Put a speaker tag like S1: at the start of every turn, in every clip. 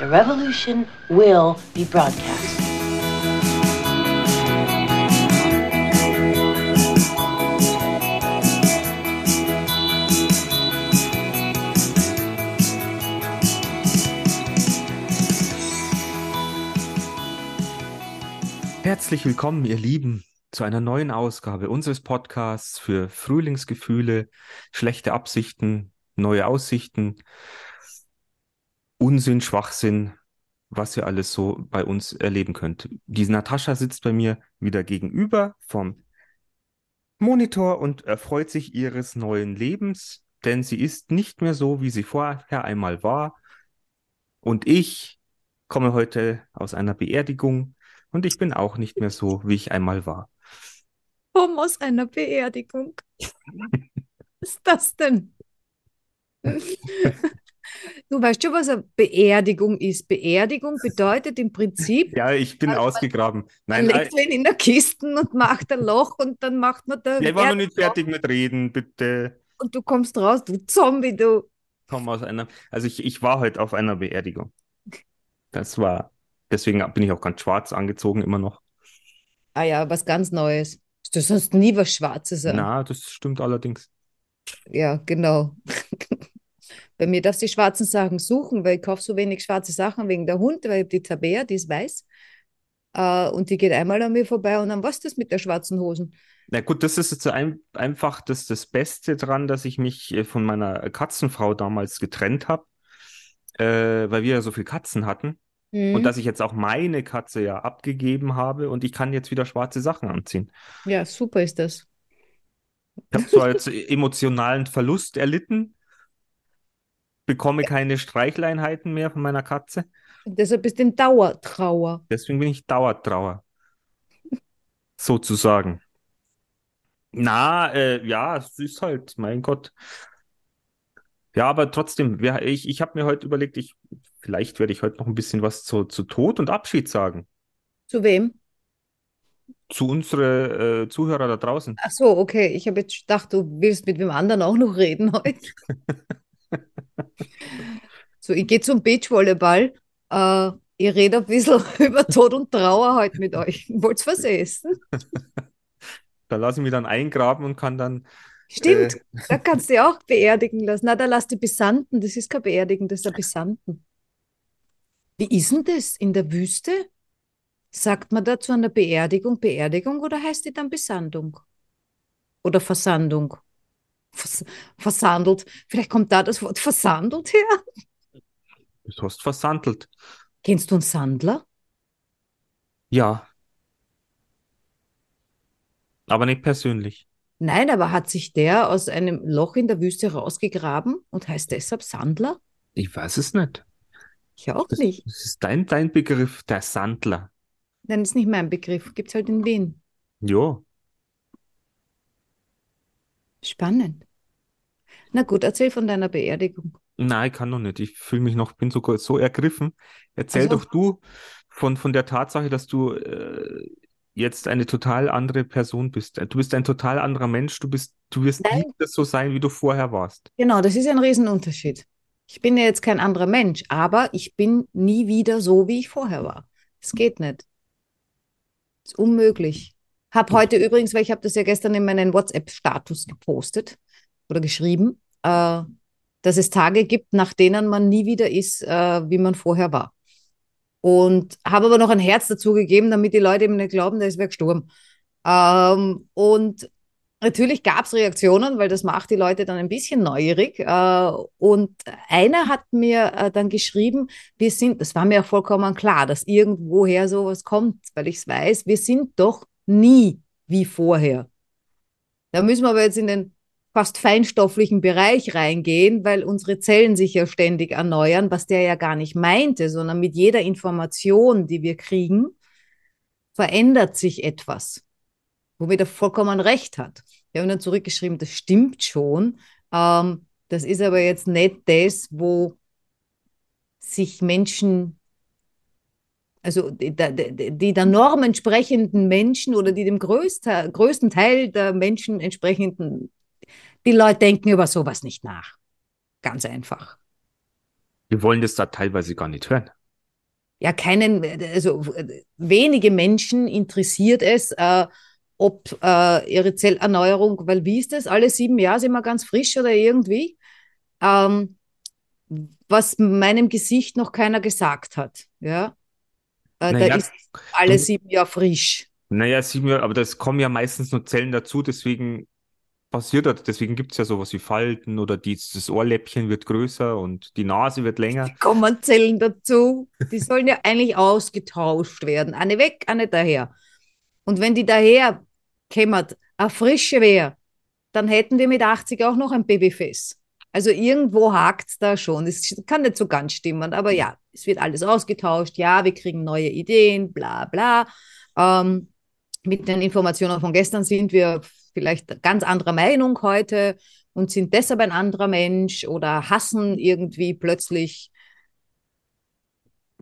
S1: The revolution will be broadcast.
S2: Herzlich willkommen, ihr Lieben, zu einer neuen Ausgabe unseres Podcasts für Frühlingsgefühle, schlechte Absichten, neue Aussichten, Unsinn, Schwachsinn, was ihr alles so bei uns erleben könnt. Die Natascha sitzt bei mir wieder gegenüber vom Monitor und erfreut sich ihres neuen Lebens, denn sie ist nicht mehr so, wie sie vorher einmal war. Und ich komme heute aus einer Beerdigung und ich bin auch nicht mehr so, wie ich einmal war.
S3: Warum aus einer Beerdigung? Was ist das denn? Du weißt schon, was eine Beerdigung ist. Beerdigung bedeutet im Prinzip.
S2: Ja, ich bin
S3: Also,
S2: ausgegraben.
S3: Man
S2: Nein,
S3: legt wen in der Kiste und macht ein Loch und dann macht man da.
S2: äh, ich war noch nicht fertig mit Reden, bitte.
S3: Und du kommst raus, du Zombie, du.
S2: Komm aus einer. Also ich, ich war heute auf einer Beerdigung. Das war. Deswegen bin ich auch ganz schwarz angezogen, immer noch.
S3: Ah ja, was ganz Neues. Du sollst nie was Schwarzes sagen.
S2: Na, das stimmt allerdings.
S3: Ja, genau. Bei mir darfst du die schwarzen Sachen suchen, weil ich kaufe so wenig schwarze Sachen wegen der Hund, weil ich die Tabea, die ist weiß. Äh, und die geht einmal an mir vorbei und dann was ist das mit der schwarzen Hosen?
S2: Na gut, das ist jetzt ein, einfach das, das Beste dran, dass ich mich äh, von meiner Katzenfrau damals getrennt habe, äh, weil wir ja so viele Katzen hatten. Und
S3: Mhm.
S2: dass ich jetzt auch meine Katze ja abgegeben habe und ich kann jetzt wieder schwarze Sachen anziehen.
S3: Ja, super ist das.
S2: Ich habe zwar jetzt emotionalen Verlust erlitten, bekomme keine Streichleinheiten mehr von meiner Katze,
S3: Und deshalb bist du in Dauertrauer.
S2: deswegen bin ich Dauertrauer. Sozusagen. Na, äh, ja, es ist halt, mein Gott. Ja, aber trotzdem, wir, ich, ich habe mir heute überlegt, ich, vielleicht werde ich heute noch ein bisschen was zu, zu Tod und Abschied sagen.
S3: Zu wem?
S2: Zu unsere äh, Zuhörer da draußen.
S3: Ach so, okay. Ich habe jetzt gedacht, du willst mit wem anderen auch noch reden heute. So, ich gehe zum Beachvolleyball. Äh, ich rede ein bisschen über Tod und Trauer heute mit euch. Wollt's was essen?
S2: Da lasse ich mich dann eingraben und kann dann
S3: Stimmt,
S2: Äh.
S3: da kannst du dich auch beerdigen lassen. Na, da lass die Besanden. Das ist kein Beerdigen, das ist ein Besanden. Wie ist denn das in der Wüste? Sagt man da zu einer Beerdigung Beerdigung oder heißt die dann Besandung? Oder Versandung? Vers versandelt. Vielleicht kommt da das Wort versandelt her.
S2: Du hast versandelt.
S3: Kennst du einen Sandler?
S2: Ja. Aber nicht persönlich.
S3: Nein, aber hat sich der aus einem Loch in der Wüste rausgegraben und heißt deshalb Sandler?
S2: Ich weiß es nicht.
S3: Ich auch
S2: Das,
S3: nicht.
S2: das ist dein, dein Begriff, der Sandler.
S3: Nein, ist nicht mein Begriff. Gibt's halt in Wien.
S2: Jo.
S3: Spannend. Na gut, erzähl von deiner Beerdigung.
S2: Nein, ich kann noch nicht. Ich fühle mich noch, bin sogar so ergriffen. Erzähl
S3: Also-
S2: doch du von, von der Tatsache, dass du äh, jetzt eine total andere Person bist. Du bist ein total anderer Mensch. Du bist, du wirst nie
S3: Nein.
S2: wieder so sein, wie du vorher warst.
S3: Genau, das ist ein Riesenunterschied. Ich bin ja jetzt kein anderer Mensch, aber ich bin nie wieder so, wie ich vorher war. Es geht nicht. ist unmöglich. Hab heute übrigens, weil ich habe das ja gestern in meinen WhatsApp-Status gepostet oder geschrieben, äh, dass es Tage gibt, nach denen man nie wieder ist, äh, wie man vorher war. Und habe aber noch ein Herz dazu gegeben, damit die Leute eben nicht glauben, da ist wer gestorben. Ähm, und natürlich gab es Reaktionen, weil das macht die Leute dann ein bisschen neugierig. Äh, und einer hat mir äh, dann geschrieben, wir sind, das war mir auch vollkommen klar, dass irgendwoher sowas kommt, weil ich es weiß, wir sind doch nie wie vorher. Da müssen wir aber jetzt in den fast feinstofflichen Bereich reingehen, weil unsere Zellen sich ja ständig erneuern, was der ja gar nicht meinte, sondern mit jeder Information, die wir kriegen, verändert sich etwas, womit er vollkommen recht hat. Wir haben dann zurückgeschrieben, das stimmt schon, ähm, das ist aber jetzt nicht das, wo sich Menschen also die, die, die der Norm entsprechenden Menschen oder die dem größten, größten Teil der Menschen entsprechenden, die Leute denken über sowas nicht nach. Ganz einfach.
S2: Wir wollen das da teilweise gar nicht hören.
S3: ja keinen, also wenige Menschen interessiert es, äh, ob äh, ihre Zellerneuerung, weil wie ist das? Alle sieben Jahre sind wir ganz frisch oder irgendwie? Ähm, was meinem Gesicht noch keiner gesagt hat. Ja, äh,
S2: Naja,
S3: da ist alle sieben Jahre frisch.
S2: Naja, sieben Jahre, aber das kommen ja meistens nur Zellen dazu, deswegen passiert das. Deswegen gibt es ja sowas wie Falten oder dies, das Ohrläppchen wird größer und die Nase wird länger.
S3: kommen Zellen dazu. Die sollen ja eigentlich ausgetauscht werden. Eine weg, eine daher. Und wenn die daher kämmern, eine frische wäre, dann hätten wir mit 80 auch noch ein Babyface. Also irgendwo hakt es da schon. Es kann nicht so ganz stimmen, aber ja, es wird alles ausgetauscht. Ja, wir kriegen neue Ideen, bla bla. Ähm, mit den Informationen von gestern sind wir vielleicht ganz anderer Meinung heute und sind deshalb ein anderer Mensch oder hassen irgendwie plötzlich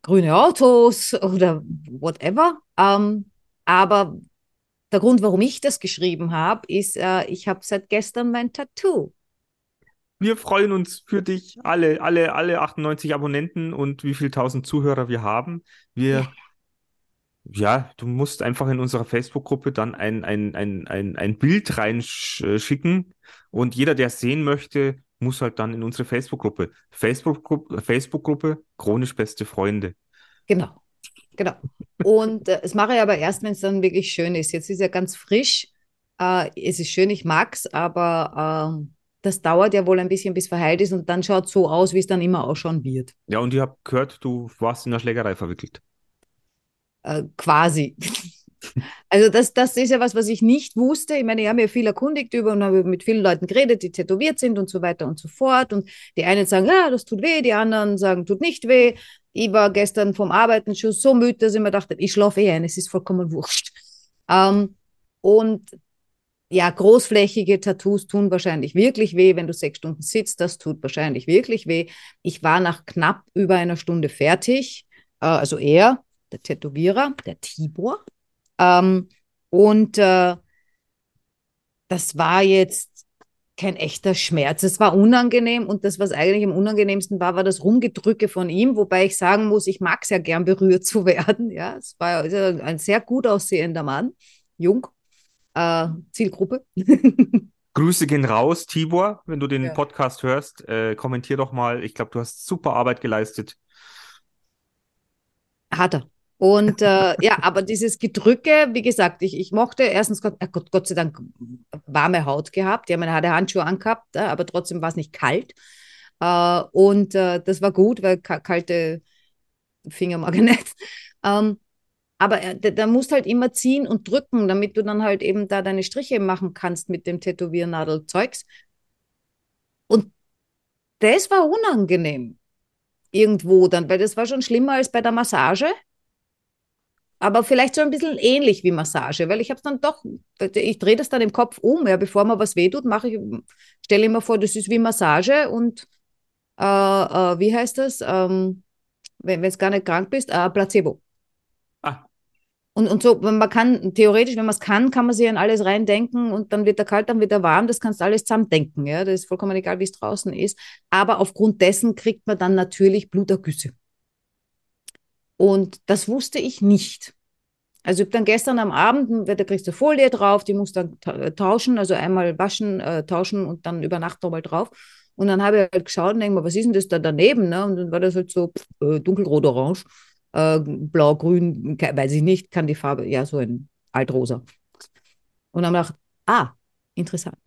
S3: grüne Autos oder whatever. Ähm, aber der Grund, warum ich das geschrieben habe, ist, äh, ich habe seit gestern mein Tattoo.
S2: Wir freuen uns für dich, alle, alle, alle 98 Abonnenten und wie viel tausend Zuhörer wir haben. Wir, ja, du musst einfach in unserer Facebook-Gruppe dann ein, ein, ein, ein, ein Bild reinschicken und jeder, der es sehen möchte, muss halt dann in unsere Facebook-Gruppe. Facebook-Gruppe, Facebook-Gruppe, chronisch beste Freunde.
S3: Genau, genau. Und äh, das mache ich aber erst, wenn es dann wirklich schön ist. Jetzt ist ja ganz frisch. Äh, es ist schön, ich mag's, aber ähm, das dauert ja wohl ein bisschen, bis verheilt ist und dann schaut es so aus, wie es dann immer ausschauen wird.
S2: Ja, und ich habe gehört, du warst in der Schlägerei verwickelt.
S3: Äh, quasi. Also das, das ist ja was, was ich nicht wusste. Ich meine, ich habe mir viel erkundigt über und habe mit vielen Leuten geredet, die tätowiert sind und so weiter und so fort. Und die einen sagen, ja, das tut weh, die anderen sagen, tut nicht weh. Ich war gestern vom Arbeiten schon so müde, dass ich mir dachte, ich schlafe eh ein, es ist vollkommen wurscht. Ähm, und ja, großflächige Tattoos tun wahrscheinlich wirklich weh, wenn du sechs Stunden sitzt, das tut wahrscheinlich wirklich weh. Ich war nach knapp über einer Stunde fertig, äh, also er, der Tätowierer, der Tibor. Ähm, und äh, das war jetzt kein echter Schmerz. Es war unangenehm und das, was eigentlich am unangenehmsten war, war das Rumgedrücke von ihm, wobei ich sagen muss, ich mag es ja gern berührt zu werden. Ja, es war ja ein sehr gut aussehender Mann, jung, äh, Zielgruppe.
S2: Grüße gehen raus, Tibor, wenn du den
S3: Ja.
S2: Podcast hörst. Äh, kommentier doch mal. Ich glaube, du hast super Arbeit geleistet.
S3: Hat er. Und äh, ja, aber dieses Gedrücke, wie gesagt, ich, ich mochte erstens Gott, äh Gott, Gott sei Dank warme Haut gehabt. Ja, man hatte Handschuhe angehabt, äh, aber trotzdem war es nicht kalt. Äh, und äh, das war gut, weil ka kalte Finger mag ich nicht. Ähm, aber äh, da, da musst halt immer ziehen und drücken, damit du dann halt eben da deine Striche machen kannst mit dem Tätowiernadelzeugs. Und das war unangenehm irgendwo dann, weil das war schon schlimmer als bei der Massage. Aber vielleicht so ein bisschen ähnlich wie Massage, weil ich habe es dann doch, ich drehe das dann im Kopf um, ja, bevor mir was wehtut, mache ich, stelle ich mir vor, das ist wie Massage und äh, äh, wie heißt das, ähm, wenn du gar nicht krank bist, äh, Placebo.
S2: Ah,
S3: Und, und so, wenn man kann, theoretisch, wenn man es kann, kann man sich an alles reindenken und dann wird er kalt, dann wird er warm, das kannst du alles zusammendenken, ja, das ist vollkommen egal, wie es draußen ist. Aber aufgrund dessen kriegt man dann natürlich Blutergüsse. Und das wusste ich nicht. Also ich habe dann gestern am Abend, da kriegst du Folie drauf, die musst dann ta- tauschen, also einmal waschen, äh, tauschen und dann über Nacht nochmal drauf. Und dann habe ich halt geschaut und denke mir, was ist denn das da daneben? Ne? Und dann war das halt so pff, äh, dunkelrot-orange, äh, blau-grün, ke- weiß ich nicht, kann die Farbe, ja, so ein altrosa. Und dann gedacht, ah, interessant.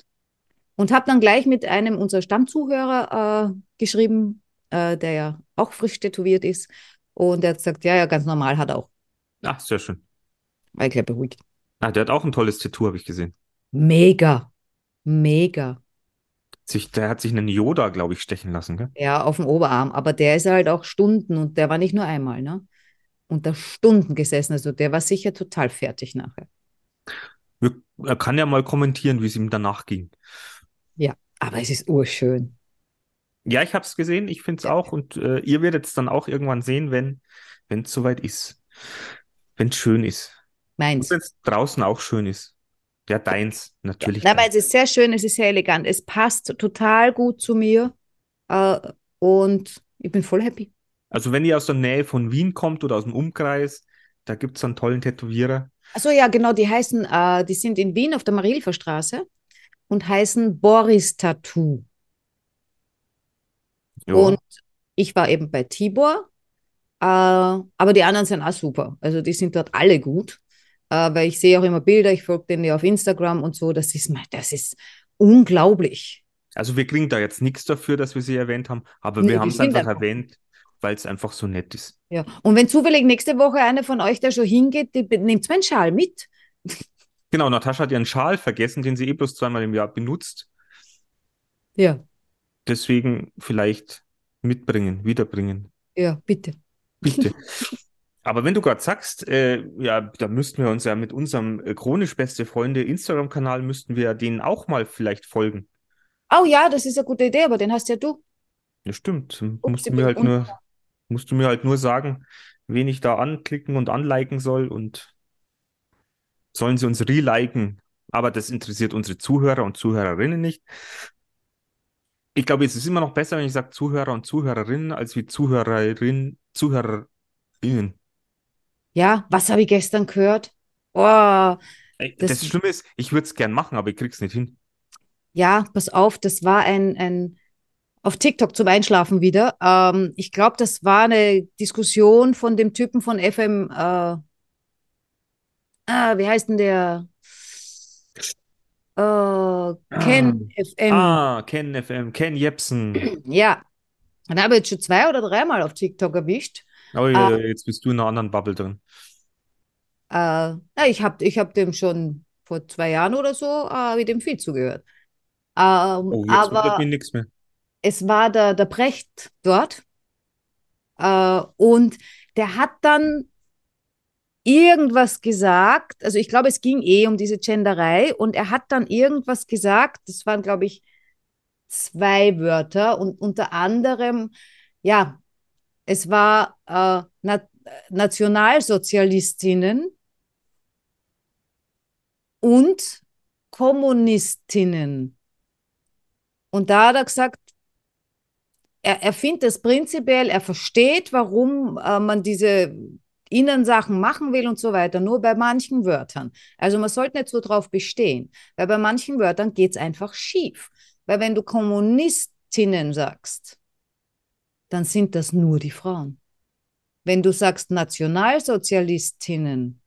S3: Und habe dann gleich mit einem unserer Stammzuhörer äh, geschrieben, äh, der ja auch frisch tätowiert ist. Und der hat gesagt, ja, ja, ganz normal hat er auch.
S2: ah, sehr schön.
S3: War ich gleich beruhigt.
S2: Ah, der hat auch ein tolles Tattoo, habe ich gesehen.
S3: Mega, mega.
S2: Sich, der hat sich einen Yoda, glaube ich, stechen lassen, gell?
S3: Ja, auf dem Oberarm. Aber der ist halt auch Stunden und der war nicht nur einmal, ne? Unter Stunden gesessen. Also der war sicher total fertig nachher.
S2: Er kann ja mal kommentieren, wie es ihm danach ging.
S3: Ja, aber es ist urschön.
S2: Ja, ich habe es gesehen, ich finde es
S3: Ja.
S2: auch und äh, ihr werdet es dann auch irgendwann sehen, wenn es soweit ist. Wenn es schön ist.
S3: Meins.
S2: wenn es draußen auch schön ist. Ja, deins, natürlich.
S3: Na, aber es ist sehr schön, es ist sehr elegant. Es passt total gut zu mir. Äh, und ich bin voll happy.
S2: Also wenn ihr aus der Nähe von Wien kommt oder aus dem Umkreis, da gibt es einen tollen Tätowierer.
S3: Achso, ja, genau, die heißen, äh, die sind in Wien auf der Marilfer Straße und heißen Boris Tattoo.
S2: Ja.
S3: Und ich war eben bei Tibor, äh, aber die anderen sind auch super. Also die sind dort alle gut, äh, weil ich sehe auch immer Bilder, ich folge denen ja auf Instagram und so. Das ist, das ist unglaublich.
S2: Also wir kriegen da jetzt nichts dafür, dass wir sie erwähnt haben, aber
S3: Nee,
S2: wir haben es einfach erwähnt, weil es einfach so nett ist.
S3: Ja. Und wenn zufällig nächste Woche einer von euch da schon hingeht, nehmt meinen Schal mit.
S2: Genau, Natascha hat ihren Schal vergessen, den sie eh bloß zweimal im Jahr benutzt.
S3: Ja,
S2: Deswegen vielleicht mitbringen, wiederbringen.
S3: ja, bitte.
S2: Bitte. Aber wenn du gerade sagst, äh, ja, da müssten wir uns ja mit unserem äh, chronisch beste Freunde Instagram-Kanal müssten wir denen auch mal vielleicht folgen.
S3: Oh ja, das ist eine gute Idee, aber den hast ja du.
S2: Ja, stimmt.
S3: Ups,
S2: Musst du mir halt nur, musst du mir halt nur sagen, wen ich da anklicken und anliken soll und sollen sie uns reliken. Aber das interessiert unsere Zuhörer und Zuhörerinnen nicht. Ich glaube, es ist immer noch besser, wenn ich sage Zuhörer und Zuhörerinnen, als wie Zuhörerin, Zuhörerinnen.
S3: Ja, was habe ich gestern gehört? Oh, Das-
S2: Das, Schlimme ist, ich würde es gern machen, aber ich krieg's nicht hin.
S3: ja, pass auf, das war ein, ein auf TikTok zum Einschlafen wieder. Ähm, ich glaube, das war eine Diskussion von dem Typen von FM. Äh, ah, wie heißt denn der? Äh, Ken FM.
S2: Ah, Ken FM, Ken Jepsen.
S3: Ja. Und habe ich jetzt schon zwei oder dreimal auf TikTok erwischt.
S2: Oh, ja, jetzt bist du in einer anderen Bubble drin.
S3: Äh, na, ich habe ich hab dem schon vor zwei Jahren oder so, äh, ich dem viel zugehört. Ähm,
S2: Oh, jetzt
S3: aber
S2: mich nichts mehr.
S3: es war der, der Brecht dort äh, und der hat dann irgendwas gesagt, also ich glaube, es ging eh um diese Genderei und er hat dann irgendwas gesagt, das waren, glaube ich, zwei Wörter und unter anderem, ja, es war äh, Na Nationalsozialistinnen und Kommunistinnen. Und da hat er gesagt, er, er findet es prinzipiell, er versteht, warum äh, man diese Innensachen machen will und so weiter, nur bei manchen Wörtern. Also man sollte nicht so drauf bestehen, weil bei manchen Wörtern geht es einfach schief. Weil wenn du Kommunistinnen sagst, dann sind das nur die Frauen. Wenn du sagst Nationalsozialistinnen,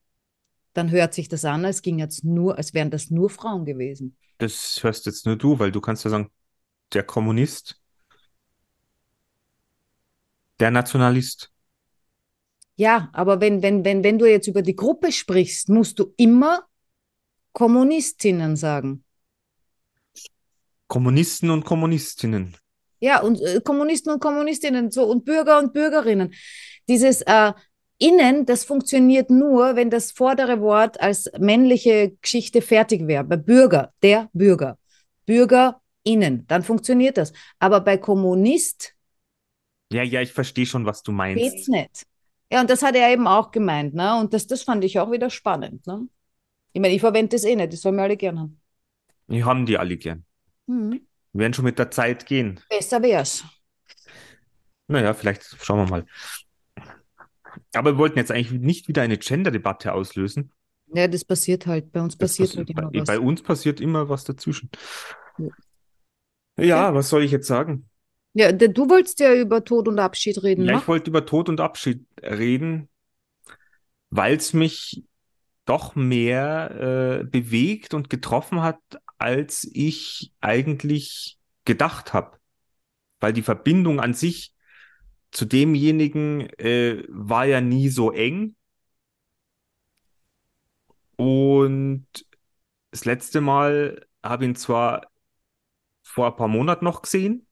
S3: dann hört sich das an, als ging jetzt nur, als wären das nur Frauen gewesen.
S2: Das hörst jetzt nur du, weil du kannst ja sagen, der Kommunist, der Nationalist.
S3: Ja, aber wenn, wenn, wenn, wenn du jetzt über die Gruppe sprichst, musst du immer Kommunistinnen sagen.
S2: Kommunisten und Kommunistinnen.
S3: Ja, und äh, Kommunisten und Kommunistinnen so und Bürger und Bürgerinnen. Dieses äh, Innen, das funktioniert nur, wenn das vordere Wort als männliche Geschichte fertig wäre. Bei Bürger, der Bürger. BürgerInnen, dann funktioniert das. Aber bei Kommunist
S2: Ja, ja, ich verstehe schon, was du
S3: geht's
S2: meinst.
S3: nicht. Ja, und das hat er eben auch gemeint, ne? Und das, das fand ich auch wieder spannend, ne? Ich meine, ich verwende das eh nicht, das sollen wir alle gern haben.
S2: Wir haben die alle gern.
S3: Mhm.
S2: Wir werden schon mit der Zeit gehen.
S3: Besser wär's.
S2: Naja, vielleicht schauen wir mal. Aber wir wollten jetzt eigentlich nicht wieder eine Gender-Debatte auslösen.
S3: Ja, das passiert halt. Bei uns passiert
S2: passi-
S3: halt immer
S2: bei,
S3: was.
S2: bei uns passiert immer was dazwischen.
S3: Ja.
S2: Ja, was soll ich jetzt sagen?
S3: Ja, du wolltest ja über Tod und Abschied reden,
S2: Ja,
S3: ne?
S2: ich wollte über Tod und Abschied reden, weil es mich doch mehr äh, bewegt und getroffen hat, als ich eigentlich gedacht habe. Weil die Verbindung an sich zu demjenigen äh, war ja nie so eng. Und das letzte Mal habe ich ihn zwar vor ein paar Monaten noch gesehen,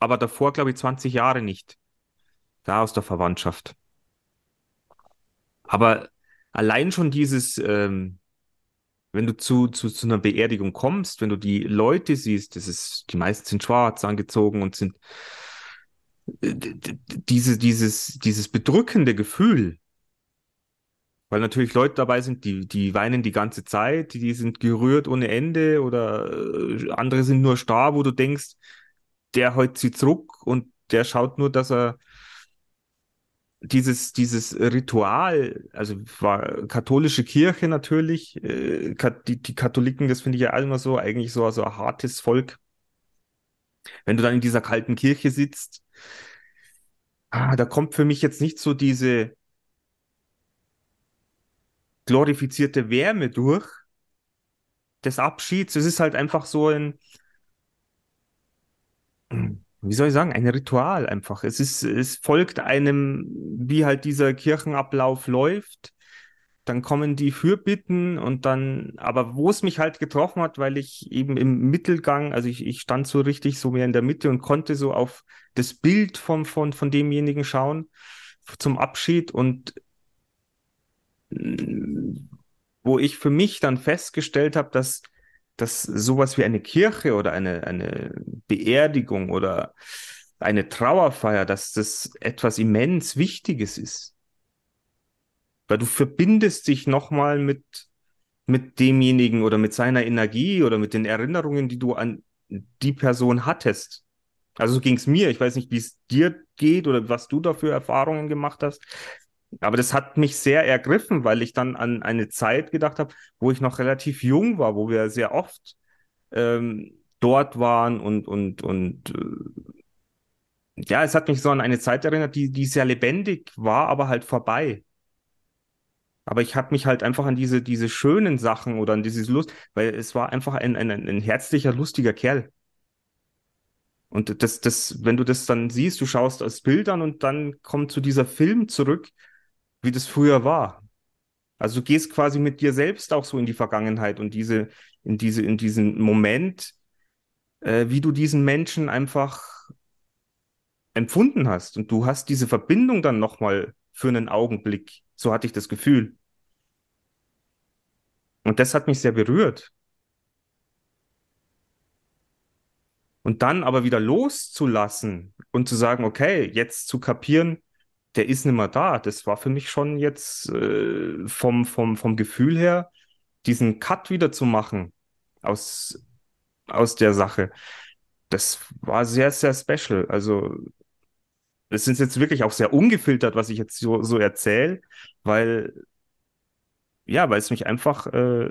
S2: aber davor, glaube ich, 20 Jahre nicht. Da aus der Verwandtschaft. Aber allein schon dieses, ähm, wenn du zu, zu, zu einer Beerdigung kommst, wenn du die Leute siehst, das ist, die meisten sind schwarz angezogen und sind äh, diese, dieses, dieses bedrückende Gefühl, weil natürlich Leute dabei sind, die, die weinen die ganze Zeit, die, die sind gerührt ohne Ende oder äh, andere sind nur starr, wo du denkst, der hält sie zurück und der schaut nur, dass er dieses, dieses Ritual, also war katholische Kirche natürlich, äh, die, die Katholiken, das finde ich ja immer so, eigentlich so, so ein hartes Volk. Wenn du dann in dieser kalten Kirche sitzt, ah, da kommt für mich jetzt nicht so diese glorifizierte Wärme durch des Abschieds. Es ist halt einfach so ein, wie soll ich sagen, ein Ritual einfach. Es ist, es folgt einem, wie halt dieser Kirchenablauf läuft. Dann kommen die Fürbitten und dann, aber wo es mich halt getroffen hat, weil ich eben im Mittelgang, also ich, ich stand so richtig so mehr in der Mitte und konnte so auf das Bild von, von, von demjenigen schauen zum Abschied und wo ich für mich dann festgestellt habe, dass dass sowas wie eine Kirche oder eine, eine Beerdigung oder eine Trauerfeier, dass das etwas immens Wichtiges ist. Weil du verbindest dich nochmal mit, mit demjenigen oder mit seiner Energie oder mit den Erinnerungen, die du an die Person hattest. Also so ging es mir. Ich weiß nicht, wie es dir geht oder was du da für Erfahrungen gemacht hast. Aber das hat mich sehr ergriffen, weil ich dann an eine Zeit gedacht habe, wo ich noch relativ jung war, wo wir sehr oft ähm, dort waren und, und, und äh, ja, es hat mich so an eine Zeit erinnert, die, die sehr lebendig war, aber halt vorbei. Aber ich habe mich halt einfach an diese, diese schönen Sachen oder an dieses Lust, weil es war einfach ein, ein, ein herzlicher, lustiger Kerl. Und das, das, wenn du das dann siehst, du schaust aus Bildern und dann kommt zu dieser Film zurück, wie das früher war. Also du gehst quasi mit dir selbst auch so in die Vergangenheit und diese, in diese, in diesen Moment, äh, wie du diesen Menschen einfach empfunden hast. Und du hast diese Verbindung dann nochmal für einen Augenblick. So hatte ich das Gefühl. Und das hat mich sehr berührt. Und dann aber wieder loszulassen und zu sagen, okay, jetzt zu kapieren, der ist nicht mehr da. Das war für mich schon jetzt äh, vom, vom, vom Gefühl her, diesen Cut wieder zu machen aus, aus der Sache. Das war sehr, sehr special. Also, es ist jetzt wirklich auch sehr ungefiltert, was ich jetzt so, so erzähle, weil, ja, weil es mich einfach äh,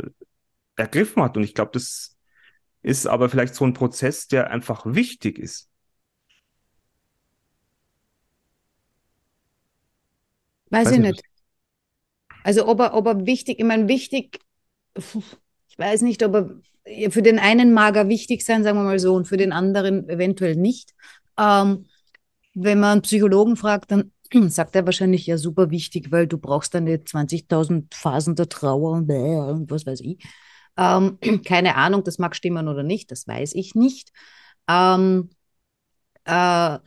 S2: ergriffen hat. Und ich glaube, das ist aber vielleicht so ein Prozess, der einfach wichtig ist.
S3: Weiß, Weiß ich nicht. Also ob er, ob er wichtig, ich meine, wichtig, ich weiß nicht, ob er für den einen mag er wichtig sein, sagen wir mal so, und für den anderen eventuell nicht. Ähm, wenn man einen Psychologen fragt, dann sagt er wahrscheinlich ja super wichtig, weil du brauchst dann 20.000 Phasen der Trauer und was weiß ich. Ähm, keine Ahnung, das mag stimmen oder nicht, das weiß ich nicht. Ähm, äh,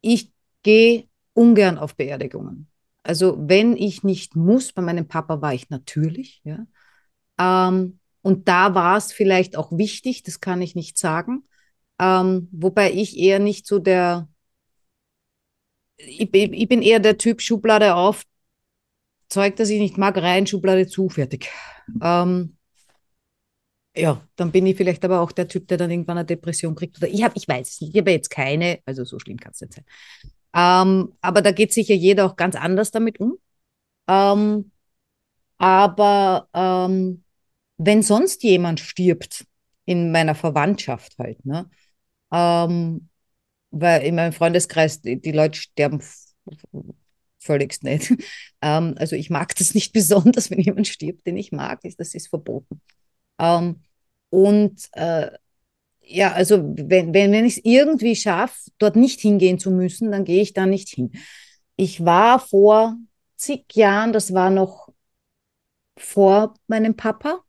S3: ich gehe ungern auf Beerdigungen. Also wenn ich nicht muss, bei meinem Papa war ich natürlich, ja. Ähm, und da war es vielleicht auch wichtig, das kann ich nicht sagen. Ähm, wobei ich eher nicht so der, ich, ich, bin eher der Typ Schublade auf, Zeug, das ich nicht mag, rein, Schublade zu, fertig. Ähm, ja, dann bin ich vielleicht aber auch der Typ, der dann irgendwann eine Depression kriegt. Oder ich habe, ich weiß es nicht, ich habe jetzt keine, also so schlimm kann es nicht sein. Ähm, aber da geht sicher jeder auch ganz anders damit um. Ähm, aber ähm, wenn sonst jemand stirbt in meiner Verwandtschaft halt, ne? Ähm, weil in meinem Freundeskreis die, die Leute sterben völligst nicht. Ähm, also ich mag das nicht besonders, wenn jemand stirbt, den ich mag, das ist verboten. Ähm, und äh, ja, also wenn, wenn, wenn ich es irgendwie schaffe, dort nicht hingehen zu müssen, dann gehe ich da nicht hin. Ich war vor zig Jahren, das war noch vor meinem Papa,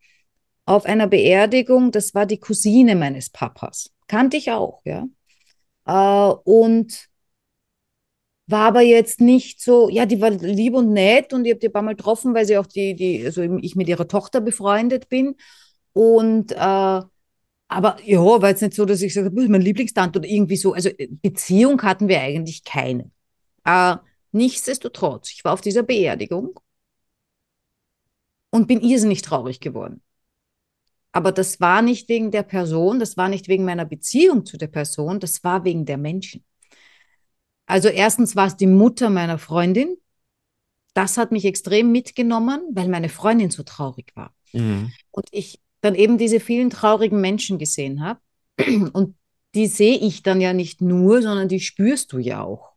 S3: auf einer Beerdigung, das war die Cousine meines Papas. Kannte ich auch, ja. Äh, und war aber jetzt nicht so, ja, die war lieb und nett und ich habe die ein paar Mal getroffen, weil sie auch die, die, also ich mit ihrer Tochter befreundet bin. Und äh, aber ja, war jetzt nicht so, dass ich sage, das ist mein Lieblingstante oder irgendwie so. Also äh, Beziehung hatten wir eigentlich keine. Äh, nichtsdestotrotz, ich war auf dieser Beerdigung und bin irrsinnig traurig geworden. Aber das war nicht wegen der Person, das war nicht wegen meiner Beziehung zu der Person, das war wegen der Menschen. Also erstens war es die Mutter meiner Freundin. Das hat mich extrem mitgenommen, weil meine Freundin so traurig war.
S2: Mhm.
S3: Und ich dann eben diese vielen traurigen Menschen gesehen habe. Und die sehe ich dann ja nicht nur, sondern die spürst du ja auch.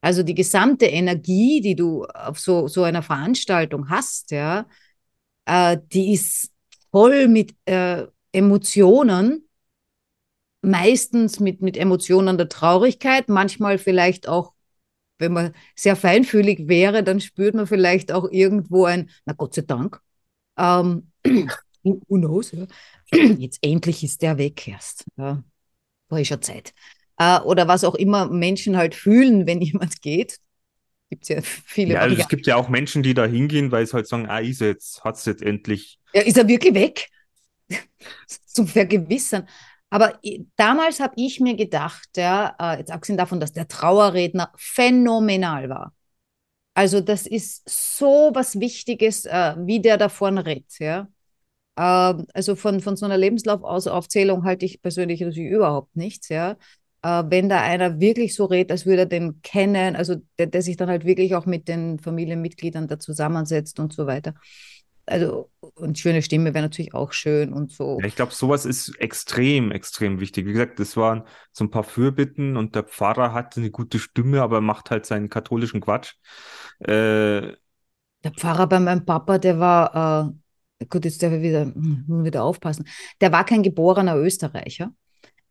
S3: Also die gesamte Energie, die du auf so, so einer Veranstaltung hast, ja, äh, die ist voll mit äh, Emotionen, meistens mit, mit Emotionen der Traurigkeit, manchmal vielleicht auch, wenn man sehr feinfühlig wäre, dann spürt man vielleicht auch irgendwo ein, na Gott sei Dank, ähm, who knows, ja. jetzt endlich ist der weg erst. Ja. War eh schon Zeit. Äh, oder was auch immer Menschen halt fühlen, wenn jemand geht. Gibt es ja viele
S2: Ja, also es gibt ja auch Menschen, die da hingehen, weil sie halt sagen, ah, ist jetzt, hat es jetzt endlich.
S3: Ja, ist er wirklich weg? Zum Vergewissern. Aber damals habe ich mir gedacht, ja, äh, jetzt abgesehen davon, dass der Trauerredner phänomenal war. Also das ist so was Wichtiges, äh, wie der da vorne redet, ja. Ähm, also von, von so einer Lebenslaufaufzählung halte ich persönlich natürlich überhaupt nichts, ja. Äh, wenn da einer wirklich so redet, als würde er den kennen, also der, der sich dann halt wirklich auch mit den Familienmitgliedern da zusammensetzt und so weiter. Also, und schöne Stimme wäre natürlich auch schön und so.
S2: Ja, ich glaube, sowas ist extrem, extrem wichtig. Wie gesagt, das waren so ein paar Fürbitten und der Pfarrer hat eine gute Stimme, aber macht halt seinen katholischen Quatsch. Äh,
S3: Der Pfarrer bei meinem Papa, der war, äh, gut, jetzt darf ich wieder, wieder aufpassen, der war kein geborener Österreicher.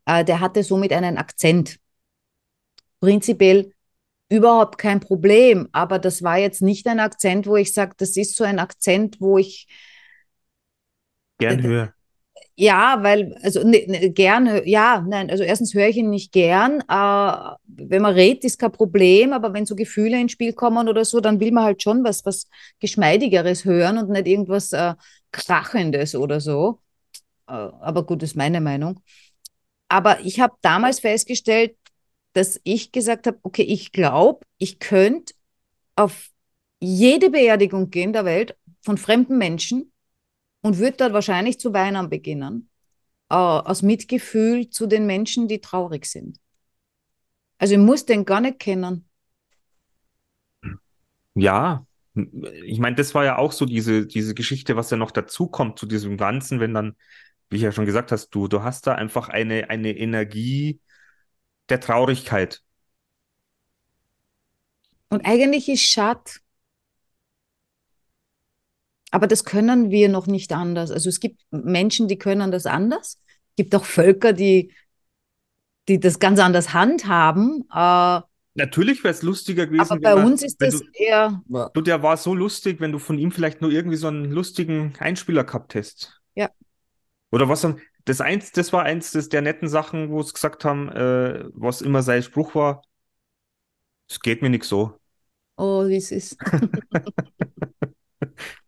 S3: Äh, der hatte somit einen Akzent. Prinzipiell überhaupt kein Problem, aber das war jetzt nicht ein Akzent, wo ich sage, das ist so ein Akzent, wo ich,
S2: gern höher.
S3: ja, weil, also ne, ne, gern, ja, nein, also erstens höre ich ihn nicht gern. Äh, wenn man redet, ist kein Problem, aber wenn so Gefühle ins Spiel kommen oder so, dann will man halt schon was, was Geschmeidigeres hören und nicht irgendwas äh, Krachendes oder so. Äh, aber gut, ist meine Meinung. Aber ich habe damals festgestellt, dass ich gesagt habe, okay, ich glaube, ich könnte auf jede Beerdigung gehen der Welt von fremden Menschen und würde dort wahrscheinlich zu weinen beginnen, äh, aus Mitgefühl zu den Menschen, die traurig sind. Also ich muss den gar nicht kennen.
S2: Ja, ich meine, das war ja auch so diese, diese Geschichte, was ja noch dazu kommt zu diesem Ganzen, wenn dann, wie ich ja schon gesagt hast, du, du hast da einfach eine, eine Energie der Traurigkeit.
S3: Und eigentlich ist schade. Aber das können wir noch nicht anders. Also es gibt Menschen, die können das anders. Es gibt auch Völker, die, die das ganz anders handhaben. Äh,
S2: Natürlich wäre es lustiger gewesen, wenn
S3: bei
S2: man,
S3: uns ist das
S2: du,
S3: eher,
S2: du, der war so lustig, wenn du von ihm vielleicht nur irgendwie so einen lustigen Einspieler gehabt hättest.
S3: Ja.
S2: Oder was dann, das eins, das war eins des, der netten Sachen, wo es gesagt haben, äh, was immer sein Spruch war, es geht mir nicht so.
S3: oh, das ist.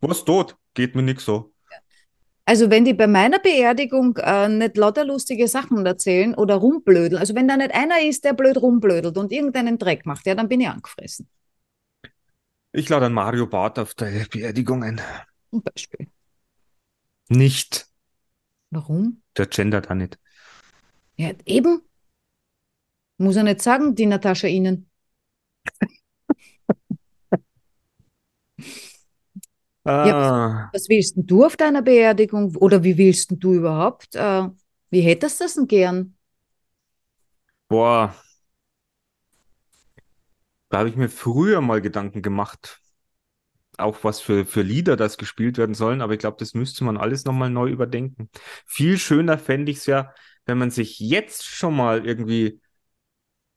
S2: Was tot? Geht mir nicht so.
S3: Also wenn die bei meiner Beerdigung äh, nicht lauter lustige Sachen erzählen oder rumblödeln, also wenn da nicht einer ist, der blöd rumblödelt und irgendeinen Dreck macht, ja, dann bin ich angefressen.
S2: Ich lade an Mario Barth auf der Beerdigung ein.
S3: Zum Beispiel.
S2: Nicht.
S3: Warum?
S2: Der gendert da nicht.
S3: Ja, eben. Muss er nicht sagen, die Natascha Ihnen.
S2: Ah,
S3: Was willst denn du auf deiner Beerdigung? Oder wie willst denn du überhaupt? Äh, wie hättest du das denn gern?
S2: boah. Da habe ich mir früher mal Gedanken gemacht, auch was für, für Lieder das gespielt werden sollen, aber ich glaube, das müsste man alles nochmal neu überdenken. Viel schöner fände ich es ja, wenn man sich jetzt schon mal irgendwie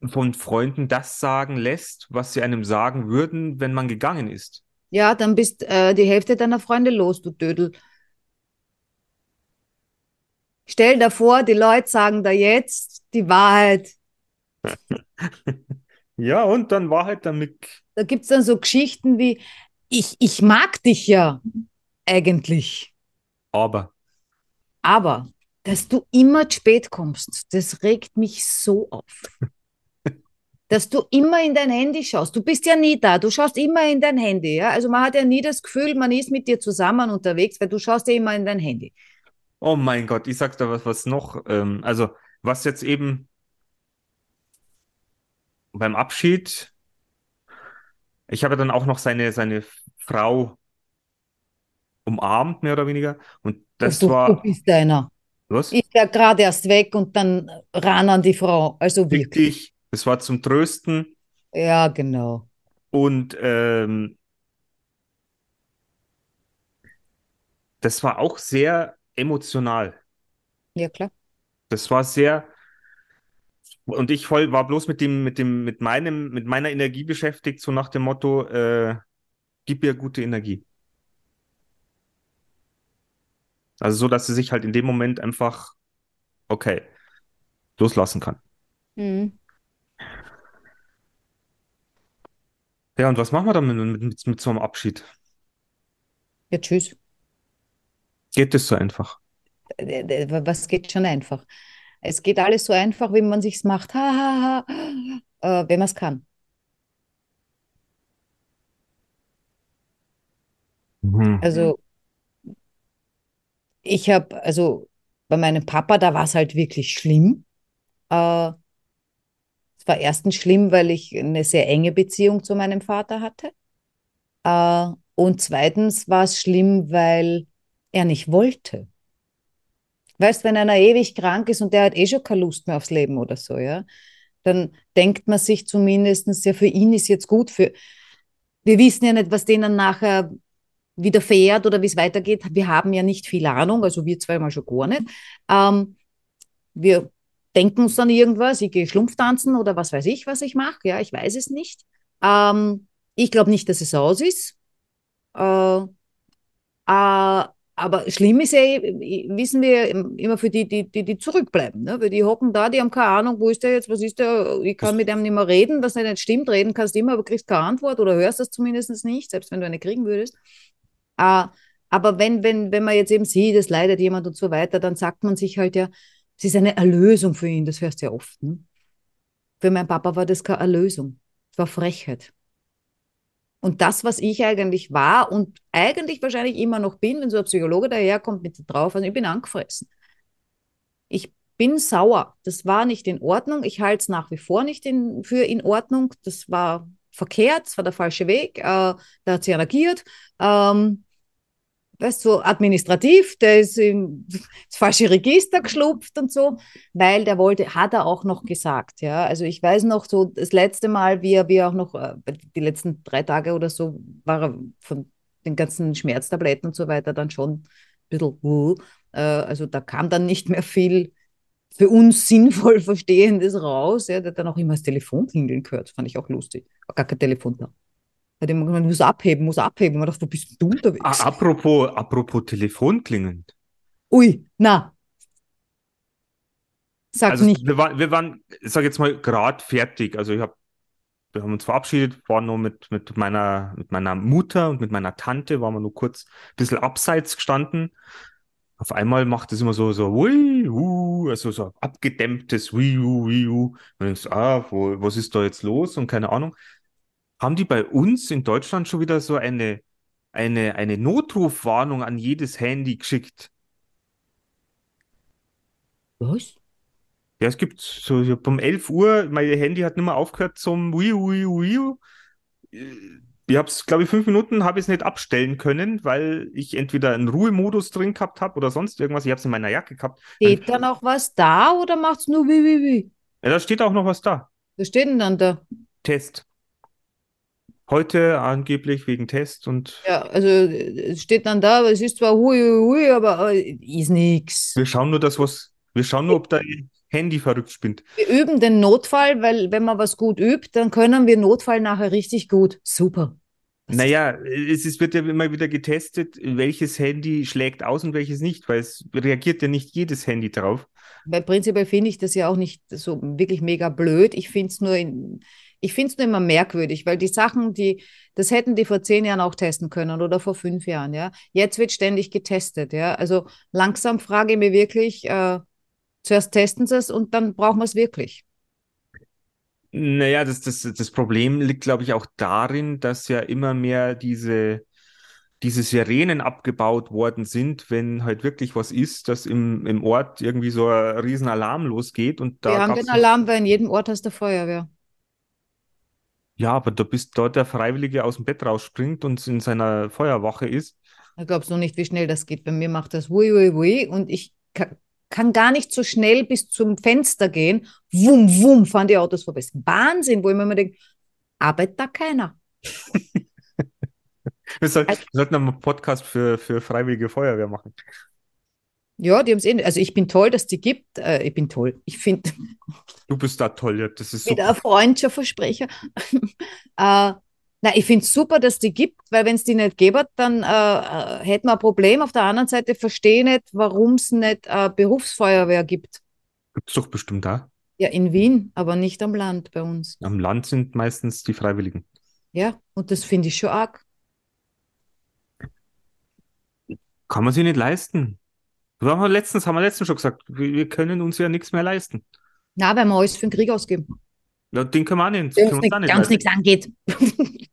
S2: von Freunden das sagen lässt, was sie einem sagen würden, wenn man gegangen ist.
S3: Ja, dann bist äh, die Hälfte deiner Freunde los, du Dödel. Stell dir vor, die Leute sagen da jetzt die Wahrheit.
S2: Ja, und dann war der Mick.
S3: Da gibt es dann so Geschichten wie, ich, ich mag dich ja eigentlich,
S2: Aber.
S3: aber dass du immer zu spät kommst, das regt mich so auf. Dass du immer in dein Handy schaust. Du bist ja nie da, du schaust immer in dein Handy. Ja? Also man hat ja nie das Gefühl, man ist mit dir zusammen unterwegs, weil du schaust ja immer in dein Handy.
S2: Oh mein Gott, ich sag's da was, was noch. Ähm, also, was jetzt eben beim Abschied, ich habe dann auch noch seine, seine Frau umarmt, mehr oder weniger. Und das
S3: du,
S2: war.
S3: du bist einer.
S2: Was?
S3: Ist ja gerade erst weg und dann ran an die Frau. Also
S2: wirklich. Das war zum Trösten.
S3: Ja, genau.
S2: Und ähm, das war auch sehr emotional.
S3: Ja, klar.
S2: Das war sehr. Und ich voll war bloß mit dem, mit dem, mit meinem, mit meiner Energie beschäftigt, so nach dem Motto, äh, gib mir gute Energie. Also so, dass sie sich halt in dem Moment einfach, okay, loslassen kann.
S3: Mhm.
S2: Ja, und was machen wir dann mit, mit, mit so einem Abschied?
S3: Ja, tschüss.
S2: Geht das so einfach?
S3: Äh, äh, Was geht schon einfach? Es geht alles so einfach, wie man sich's macht. Ha, ha, ha. Äh, wenn man es kann.
S2: Mhm.
S3: Also ich habe, also bei meinem Papa, da war es halt wirklich schlimm. Äh, war erstens schlimm, weil ich eine sehr enge Beziehung zu meinem Vater hatte. Äh, und zweitens war es schlimm, weil er nicht wollte. Weißt, wenn einer ewig krank ist und der hat eh schon keine Lust mehr aufs Leben oder so, ja, dann denkt man sich zumindest, ja, für ihn ist jetzt gut. Für, wir wissen ja nicht, was denen nachher widerfährt oder wie es weitergeht. Wir haben ja nicht viel Ahnung, also wir zweimal schon gar nicht. Ähm, wir denken uns dann irgendwas, ich gehe Schlumpftanzen oder was weiß ich, was ich mache. Ja, ich weiß es nicht. Ähm, ich glaube nicht, dass es aus ist. Äh, äh, aber schlimm ist ja, wissen wir immer für die, die, die, die zurückbleiben. Ne? Weil die hocken da, die haben keine Ahnung, wo ist der jetzt, was ist der, ich kann mit dem nicht mehr reden, was nicht stimmt. Reden kannst du immer, aber kriegst keine Antwort oder hörst das zumindest nicht, selbst wenn du eine kriegen würdest. Äh, aber wenn, wenn, wenn man jetzt eben sieht, es leidet jemand und so weiter, dann sagt man sich halt ja, es ist eine Erlösung für ihn, das hörst du ja oft. Ne? Für meinen Papa war das keine Erlösung, es war Frechheit. Und das, was ich eigentlich war und eigentlich wahrscheinlich immer noch bin, wenn so ein Psychologe daherkommt mit drauf, also ich bin angefressen. Ich bin sauer. Das war nicht in Ordnung. Ich halte es nach wie vor nicht in, für in Ordnung. Das war verkehrt, das war der falsche Weg. Äh, da hat sie agiert. Ähm, weißt so administrativ, der ist ins falsche Register geschlupft und so, weil der wollte, hat er auch noch gesagt, ja. Also ich weiß noch so, das letzte Mal, wie er, wie er auch noch, äh, die letzten drei Tage oder so, war er von den ganzen Schmerztabletten und so weiter dann schon ein bisschen, äh, also da kam dann nicht mehr viel für uns sinnvoll Verstehendes raus. Ja, der hat dann auch immer das Telefon klingeln gehört, fand ich auch lustig. War gar kein Telefon da. Hat immer gesagt, muss abheben, muss abheben. Man dachte, wo bist du unterwegs?
S2: Ah, apropos, apropos Telefon klingend.
S3: Ui, na. Sag
S2: Also
S3: nicht.
S2: wir waren, wir waren, ich sag jetzt mal, gerade fertig. Also ich hab, wir haben uns verabschiedet, waren nur mit, mit meiner, mit meiner Mutter und mit meiner Tante, waren wir nur kurz ein bisschen abseits gestanden. Auf einmal macht es immer so, so, ui, uh, also so abgedämmtes ui, ui, ui. Und du denkst, ah, wo, was ist da jetzt los? Und keine Ahnung. Haben die bei uns in Deutschland schon wieder so eine, eine, eine Notrufwarnung an jedes Handy geschickt?
S3: Was?
S2: Ja, es gibt so, ich hab um 11 Uhr, mein Handy hat nicht mehr aufgehört zum Wii, Wii, Wii. Ich habe es, glaube ich, fünf Minuten habe ich es nicht abstellen können, weil ich entweder einen Ruhemodus drin gehabt habe oder sonst irgendwas. Ich habe es in meiner Jacke gehabt.
S3: Steht dann auch was da oder macht's nur wie, wie, wie?
S2: Ja, da steht auch noch was da.
S3: Was steht denn dann da?
S2: Test. Heute angeblich wegen Test und
S3: Ja, also es steht dann da, es ist zwar hui, hui, hui, aber äh, ist nix.
S2: wir schauen nur, dass was, wir schauen nur, ob da Handy verrückt spinnt.
S3: Wir üben den Notfall, weil wenn man was gut übt, dann können wir Notfall nachher richtig gut. Super. Was
S2: Naja, es ist, wird ja immer wieder getestet, welches Handy schlägt aus und welches nicht, weil es reagiert ja nicht jedes Handy drauf.
S3: Weil prinzipiell finde ich das ja auch nicht so wirklich mega blöd. Ich finde es nur, in, ich finde es nur immer merkwürdig, weil die Sachen, die, das hätten die vor zehn Jahren auch testen können oder vor fünf Jahren, ja. Jetzt wird ständig getestet, ja. Also langsam frage ich mich wirklich, äh, zuerst testen sie es und dann brauchen wir es wirklich.
S2: Naja, das, das, das Problem liegt, glaube ich, auch darin, dass ja immer mehr diese, diese Sirenen abgebaut worden sind, wenn halt wirklich was ist, dass im, im Ort irgendwie so ein Riesenalarm losgeht und da
S3: wir haben den Alarm, weil in jedem Ort hast du Feuerwehr.
S2: Ja, aber du bist dort der Freiwillige aus dem Bett rausspringt und in seiner Feuerwache ist.
S3: Da glaubst du nicht, wie schnell das geht. Bei mir macht das wui, wui, wui und ich kann, kann gar nicht so schnell bis zum Fenster gehen. Wum, wum, fahren die Autos vorbei. Wahnsinn, wo ich mir immer denke, arbeitet da keiner.
S2: Wir, soll, wir sollten einen Podcast für, für Freiwillige Feuerwehr machen.
S3: Ja, die haben es eh. Also ich bin toll, dass die gibt. Äh, ich bin toll. Ich finde
S2: Du bist da toll, ja, das ist
S3: wieder ein
S2: super.
S3: freundlicher Versprecher. äh, na, ich finde es super, dass die gibt, weil wenn es die nicht gäbe, dann äh, äh, hätten wir ein Problem. Auf der anderen Seite verstehe ich nicht, warum es nicht äh, Berufsfeuerwehr gibt.
S2: Gibt's doch bestimmt da.
S3: Ja, in Wien, aber nicht am Land bei uns.
S2: Am Land sind meistens die Freiwilligen.
S3: Ja, und das finde ich schon arg.
S2: Kann man sich nicht leisten. Wir haben letztens, haben wir letztens schon gesagt, wir, können uns ja nichts mehr leisten.
S3: Na, weil wir alles für den Krieg ausgeben.
S2: Ja, den können wir auch nicht, können
S3: uns nichts angeht.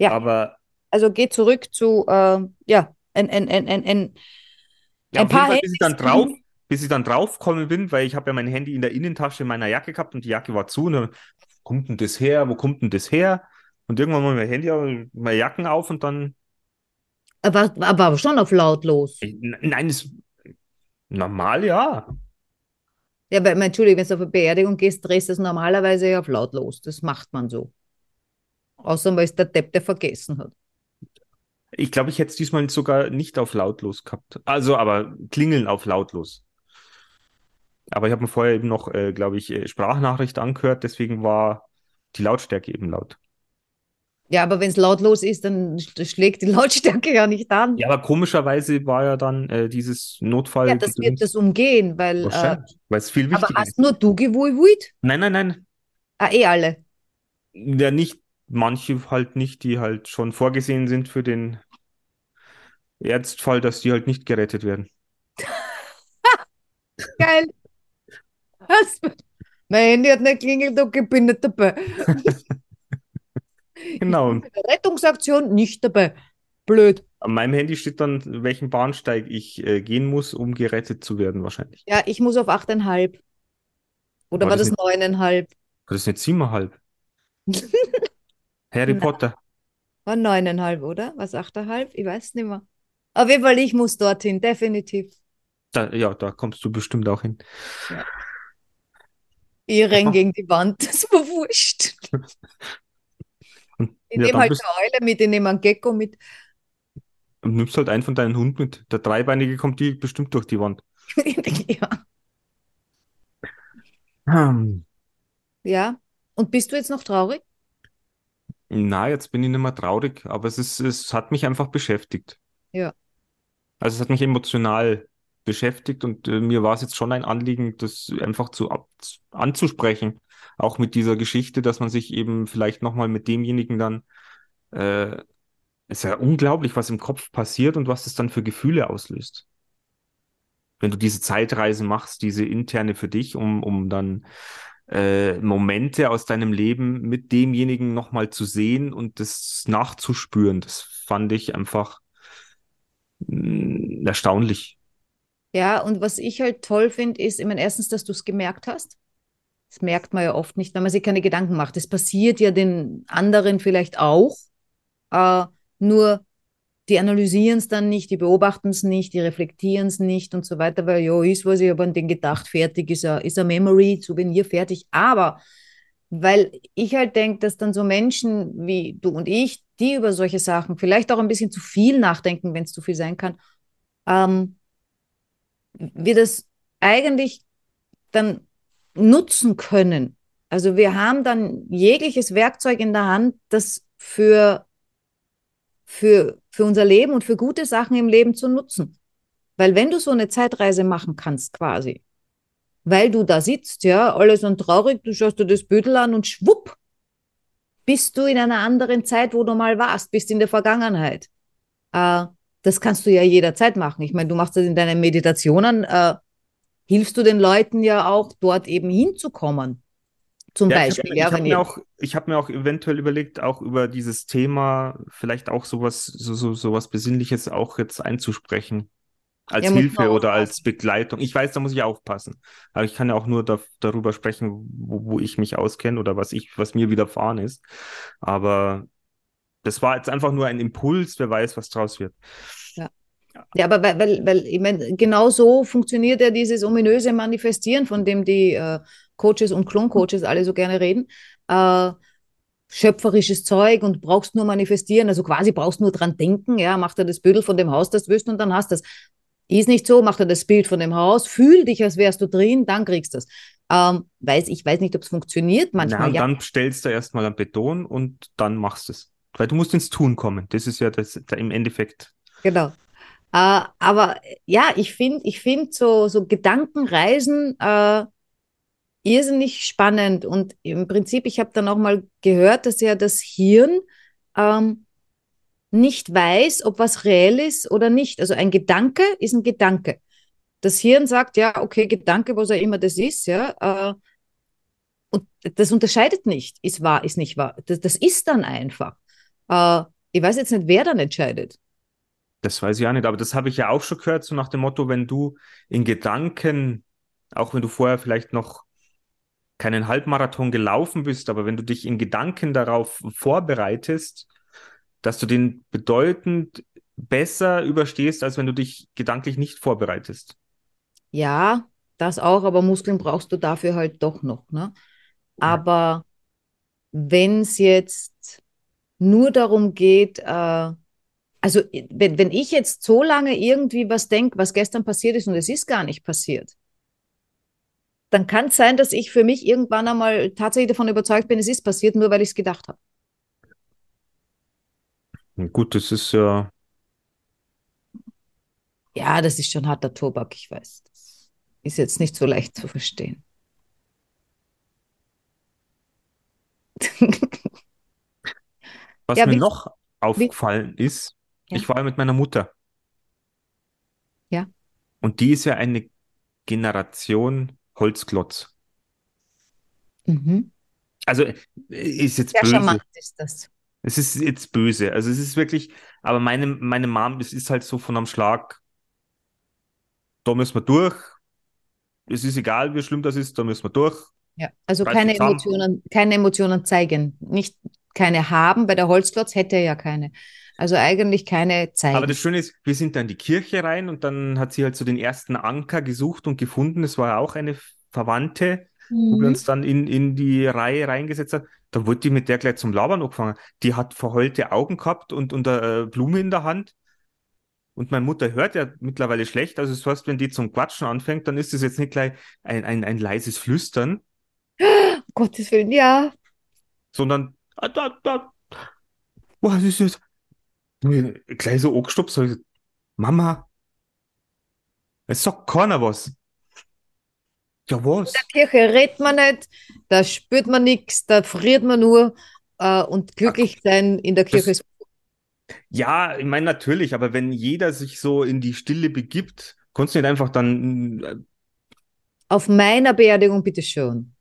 S3: Ja.
S2: Aber
S3: Also geht zurück zu, äh, ja, ein, ein, ein, ein, ein,
S2: ja,
S3: Ein paar
S2: Fall, bis ich dann drauf, bis ich dann draufgekommen bin, weil ich habe ja mein Handy in der Innentasche meiner Jacke gehabt und die Jacke war zu. Und dann, wo kommt denn das her? Wo kommt denn das her? Und irgendwann mal mein Handy, meine Jacken auf und dann,
S3: aber, aber schon auf lautlos.
S2: Nein, ist normal, ja.
S3: Ja, weil, Entschuldigung, wenn du auf eine Beerdigung gehst, drehst du es normalerweise auf lautlos. Das macht man so. Außer man ist der Depp, der vergessen hat.
S2: Ich glaube, ich hätte es diesmal sogar nicht auf lautlos gehabt. Also, aber klingeln auf lautlos. Aber ich habe mir vorher eben noch, äh, glaube ich, äh, Sprachnachricht angehört, deswegen war die Lautstärke eben laut.
S3: Ja, aber wenn es lautlos ist, dann sch- schlägt die Lautstärke ja nicht an.
S2: Ja, aber komischerweise war ja dann äh, dieses Notfall.
S3: Ja, das wird das umgehen, weil. Äh,
S2: weil es viel
S3: aber
S2: wichtiger
S3: hast
S2: ist.
S3: nur du gewuiwuit?
S2: Nein, nein, nein.
S3: Ah, eh alle.
S2: Ja, nicht, manche halt nicht, die halt schon vorgesehen sind für den Ernstfall, dass die halt nicht gerettet werden.
S3: Geil. Mein Handy hat nicht klingelt, okay, bin nicht dabei.
S2: Genau.
S3: Rettungsaktion nicht dabei. Blöd.
S2: An meinem Handy steht dann, welchen Bahnsteig ich äh, gehen muss, um gerettet zu werden, wahrscheinlich.
S3: Ja, ich muss auf 8,5. Oder
S2: War
S3: war
S2: das
S3: das 9,5?
S2: Das ist nicht siebeneinhalb. Harry
S3: Na.
S2: Potter.
S3: War 9,5, oder? Was 8,5? Ich weiß nicht mehr. Auf jeden Fall, ich muss dorthin, definitiv.
S2: Da, ja, da kommst du bestimmt auch hin.
S3: Ich renn
S2: Ja.
S3: gegen die Wand, das war wurscht. Ich
S2: ja,
S3: nehme halt eine Eule mit, ich nehme einen Gecko mit.
S2: und nimmst halt einen von deinen Hund mit. Der Dreibeinige kommt die bestimmt durch die Wand.
S3: ja.
S2: Hm.
S3: ja. Und bist du jetzt noch traurig?
S2: Na, jetzt bin ich nicht mehr traurig, aber es ist, es hat mich einfach beschäftigt.
S3: Ja.
S2: Also es hat mich emotional beschäftigt und äh, mir war es jetzt schon ein Anliegen, das einfach zu ab, anzusprechen. Auch mit dieser Geschichte, dass man sich eben vielleicht nochmal mit demjenigen dann, äh, ist ja unglaublich, was im Kopf passiert und was es dann für Gefühle auslöst. Wenn du diese Zeitreise machst, diese interne für dich, um, um dann äh, Momente aus deinem Leben mit demjenigen nochmal zu sehen und das nachzuspüren, das fand ich einfach mh, erstaunlich.
S3: Ja, und was ich halt toll finde, ist, ich meine, erstens, dass du es gemerkt hast. Das merkt man ja oft nicht, wenn man sich keine Gedanken macht. Das passiert ja den anderen vielleicht auch, äh, nur die analysieren es dann nicht, die beobachten es nicht, die reflektieren es nicht und so weiter, weil ja, ist was, ich habe an den gedacht, fertig, ist ein, ist ein Memory, Souvenir, fertig. Aber weil ich halt denke, dass dann so Menschen wie du und ich, die über solche Sachen vielleicht auch ein bisschen zu viel nachdenken, wenn es zu viel sein kann, ähm, wir das eigentlich dann nutzen können. Also wir haben dann jegliches Werkzeug in der Hand, das für, für, für unser Leben und für gute Sachen im Leben zu nutzen. Weil wenn du so eine Zeitreise machen kannst, quasi, weil du da sitzt, ja, alles und traurig, du schaust dir das Büdel an und schwupp, bist du in einer anderen Zeit, wo du mal warst, bist in der Vergangenheit. Äh, das kannst du ja jederzeit machen. Ich meine, du machst das in deinen Meditationen, äh, hilfst du den Leuten ja auch, dort eben hinzukommen. Zum
S2: Ja, ich
S3: Beispiel,
S2: habe
S3: ja,
S2: hab
S3: wenn
S2: mir auch, ich hab mir auch eventuell überlegt, auch über dieses Thema vielleicht auch sowas, so, so, sowas Besinnliches auch jetzt einzusprechen. als
S3: Ja,
S2: Hilfe oder als Begleitung. Ich weiß, da muss ich aufpassen. Aber ich kann ja auch nur da, darüber sprechen, wo, wo ich mich auskenne oder was ich, was mir widerfahren ist. Aber das war jetzt einfach nur ein Impuls, wer weiß, was draus wird.
S3: Ja, aber weil, weil, weil ich meine, genau so funktioniert ja dieses ominöse Manifestieren, von dem die äh, Coaches und Kloncoaches alle so gerne reden. Äh, schöpferisches Zeug und brauchst nur manifestieren, also quasi brauchst nur dran denken, ja, mach dir das Bild von dem Haus, das du willst und dann hast du das. Ist nicht so, mach dir das Bild von dem Haus, fühl dich, als wärst du drin, dann kriegst du es. Ähm, weiß, ich weiß nicht, ob es funktioniert,
S2: Na,
S3: manchmal
S2: und
S3: ja.
S2: dann stellst du erstmal am Beton und dann machst du es. Weil du musst ins Tun kommen. Das ist ja das, da im Endeffekt.
S3: Genau. Äh, aber ja, ich finde ich find so, so Gedankenreisen äh, irrsinnig spannend. Und im Prinzip, ich habe dann auch mal gehört, dass ja das Hirn ähm, nicht weiß, ob was reell ist oder nicht. Also ein Gedanke ist ein Gedanke. Das Hirn sagt, ja, okay, Gedanke, was auch immer das ist, ja. Äh, und das unterscheidet nicht, ist wahr, ist nicht wahr. Das, das ist dann einfach. Äh, ich weiß jetzt nicht, wer dann entscheidet.
S2: Das weiß ich auch nicht, aber das habe ich ja auch schon gehört, so nach dem Motto, wenn du in Gedanken, auch wenn du vorher vielleicht noch keinen Halbmarathon gelaufen bist, aber wenn du dich in Gedanken darauf vorbereitest, dass du den bedeutend besser überstehst, als wenn du dich gedanklich nicht vorbereitest.
S3: Ja, das auch, aber Muskeln brauchst du dafür halt doch noch, ne? Aber wenn es jetzt nur darum geht, äh, also wenn, wenn ich jetzt so lange irgendwie was denke, was gestern passiert ist und es ist gar nicht passiert, dann kann es sein, dass ich für mich irgendwann einmal tatsächlich davon überzeugt bin, es ist passiert, nur weil ich es gedacht habe.
S2: Gut, das ist ja,
S3: Ja, das ist schon harter Tobak, ich weiß. Das ist jetzt nicht so leicht zu verstehen.
S2: was
S3: Ja,
S2: mir
S3: wie-
S2: noch aufgefallen ist,
S3: Ja.
S2: ich war ja mit meiner Mutter.
S3: Ja.
S2: Und die ist ja eine Generation Holzklotz.
S3: Mhm.
S2: Also äh, ist jetzt
S3: Sehr
S2: böse.
S3: charmant ist das.
S2: Es ist jetzt böse. Also es ist wirklich, aber meine, meine Mom, es ist halt so von am Schlag, da müssen wir durch. Es ist egal, wie schlimm das ist, da müssen wir durch.
S3: Ja, also
S2: Reiß
S3: keine
S2: zusammen.
S3: Emotionen, keine Emotionen zeigen. Nicht keine haben, bei der Holzklotz hätte er ja keine. Also eigentlich keine zeigen.
S2: Aber das Schöne ist, wir sind dann in die Kirche rein und dann hat sie halt so den ersten Anker gesucht und gefunden. Es war ja auch eine Verwandte, wo wir
S3: Mhm.
S2: uns dann in, in die Reihe reingesetzt haben. Da wurde die mit der gleich zum Labern angefangen. Die hat verheulte Augen gehabt und, und eine äh, Blume in der Hand. Und meine Mutter hört ja mittlerweile schlecht. Also das heißt, wenn die zum Quatschen anfängt, dann ist es jetzt nicht gleich ein, ein, ein leises Flüstern,
S3: Um Gottes Willen, ja.
S2: sondern da, da, was ist das? Gleich so angestoppt, sag ich, Mama, es sagt keiner was. Ja, was?
S3: Kirche redet man nicht, da spürt man nichts, da friert man nur. Äh, und glücklich sein in der Kirche ist.
S2: Ja, ich meine natürlich, aber wenn jeder sich so in die Stille begibt, kannst du nicht einfach dann, äh,
S3: Auf meiner Beerdigung bitte schon.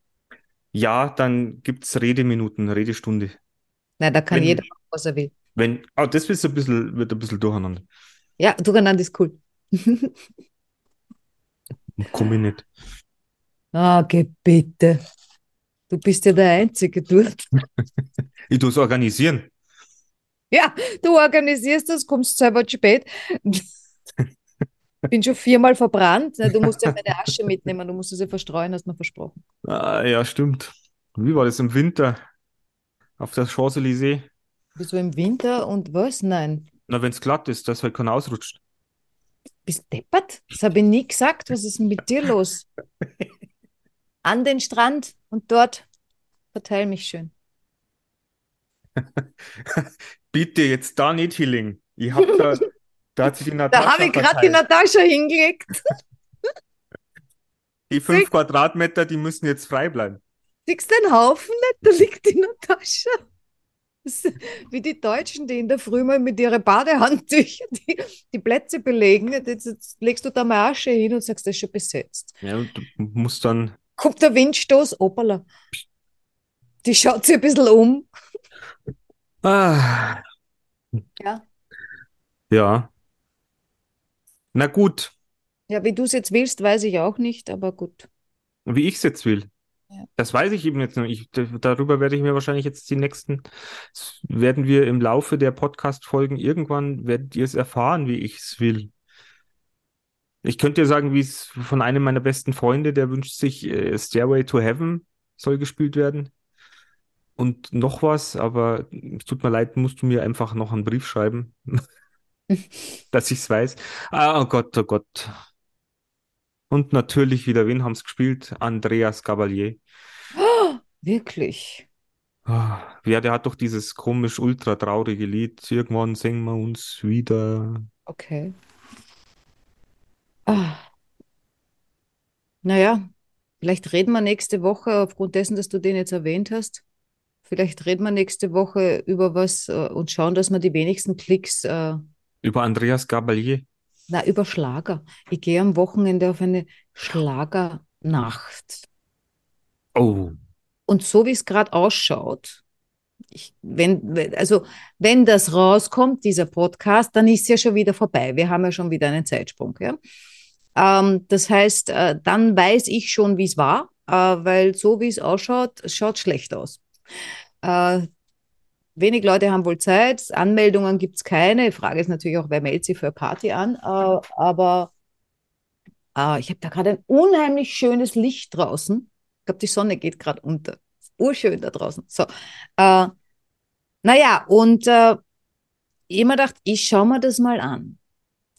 S2: Ja, dann gibt's Redeminuten, Redestunde.
S3: Nein, da kann
S2: Wenn-
S3: jeder machen, was er will.
S2: Wenn, oh, das wird so ein bisschen, wird ein bisschen durcheinander.
S3: Ja, durcheinander ist cool.
S2: Komm ich nicht.
S3: Ah, geh bitte. Du bist ja der Einzige dort.
S2: Ich tue es organisieren.
S3: Ja, du organisierst das, kommst selber zu spät. Bin schon viermal verbrannt. Du musst ja meine Asche mitnehmen, du musst sie verstreuen, hast du mir versprochen.
S2: Ah, ja, stimmt. Wie war das im Winter? Auf der Champs-Élysées?
S3: Bist du im Winter und was? Nein.
S2: Na, wenn's glatt ist, dass halt keiner ausrutscht.
S3: Bist deppert? Das habe ich nie gesagt. Was ist denn mit dir los? An den Strand und dort verteil mich schön.
S2: Bitte, jetzt da nicht Hilling. Ich hab da, da hat sich die
S3: Da
S2: Natascha
S3: habe ich gerade die. Natascha hingelegt.
S2: Die fünf Quadratmeter, die müssen jetzt frei bleiben.
S3: Siehst du den Haufen nicht? Da liegt die Natascha. Wie die Deutschen, die in der Früh mal mit ihren Badehandtüchern die, die Plätze belegen. Jetzt, jetzt legst du da mal Asche hin und sagst, das ist schon besetzt.
S2: Ja, und du musst dann,
S3: Kommt der Windstoß, opala. Die schaut sich ein bisschen um.
S2: ah,
S3: Ja.
S2: ja. Na gut,
S3: Ja, wie du es jetzt willst, weiß ich auch nicht, aber gut.
S2: Wie ich es jetzt will.
S3: Ja.
S2: Das weiß ich eben jetzt noch. Ich, darüber werde ich mir wahrscheinlich jetzt die nächsten, werden wir im Laufe der Podcast-Folgen irgendwann, werdet ihr es erfahren, wie ich es will. Ich könnte dir sagen, wie es von einem meiner besten Freunde, der wünscht sich äh, Stairway to Heaven soll gespielt werden. Und noch was, aber es tut mir leid, musst du mir einfach noch einen Brief schreiben, dass ich es weiß. Ah, oh Gott, oh Gott. Und natürlich wieder, wen haben es gespielt? Andreas Gabalier.
S3: Wirklich.
S2: Ah, Ja, der hat doch dieses komisch ultra traurige Lied. Irgendwann singen wir uns wieder.
S3: Okay. Ah. Naja, vielleicht reden wir nächste Woche, aufgrund dessen, dass du den jetzt erwähnt hast, vielleicht reden wir nächste Woche über was äh, und schauen, dass wir die wenigsten Klicks, äh,
S2: Über Andreas Gabalier.
S3: na, über Schlager. Ich gehe am Wochenende auf eine Schlagernacht.
S2: Oh,
S3: Und so wie es gerade ausschaut, ich, wenn, also wenn das rauskommt, dieser Podcast, dann ist es ja schon wieder vorbei. Wir haben ja schon wieder einen Zeitsprung. Ja? Ähm, das heißt, äh, dann weiß ich schon, wie es war, äh, weil so wie es ausschaut, es schaut schlecht aus. Äh, wenig Leute haben wohl Zeit, Anmeldungen gibt es keine. Die Frage ist natürlich auch, wer meldet sich für eine Party an. Äh, aber äh, ich habe da gerade ein unheimlich schönes Licht draußen. Ich glaube, die Sonne geht gerade unter. Urschön da draußen. So. Äh, naja, und äh, mir gedacht, ich schaue mir das mal an.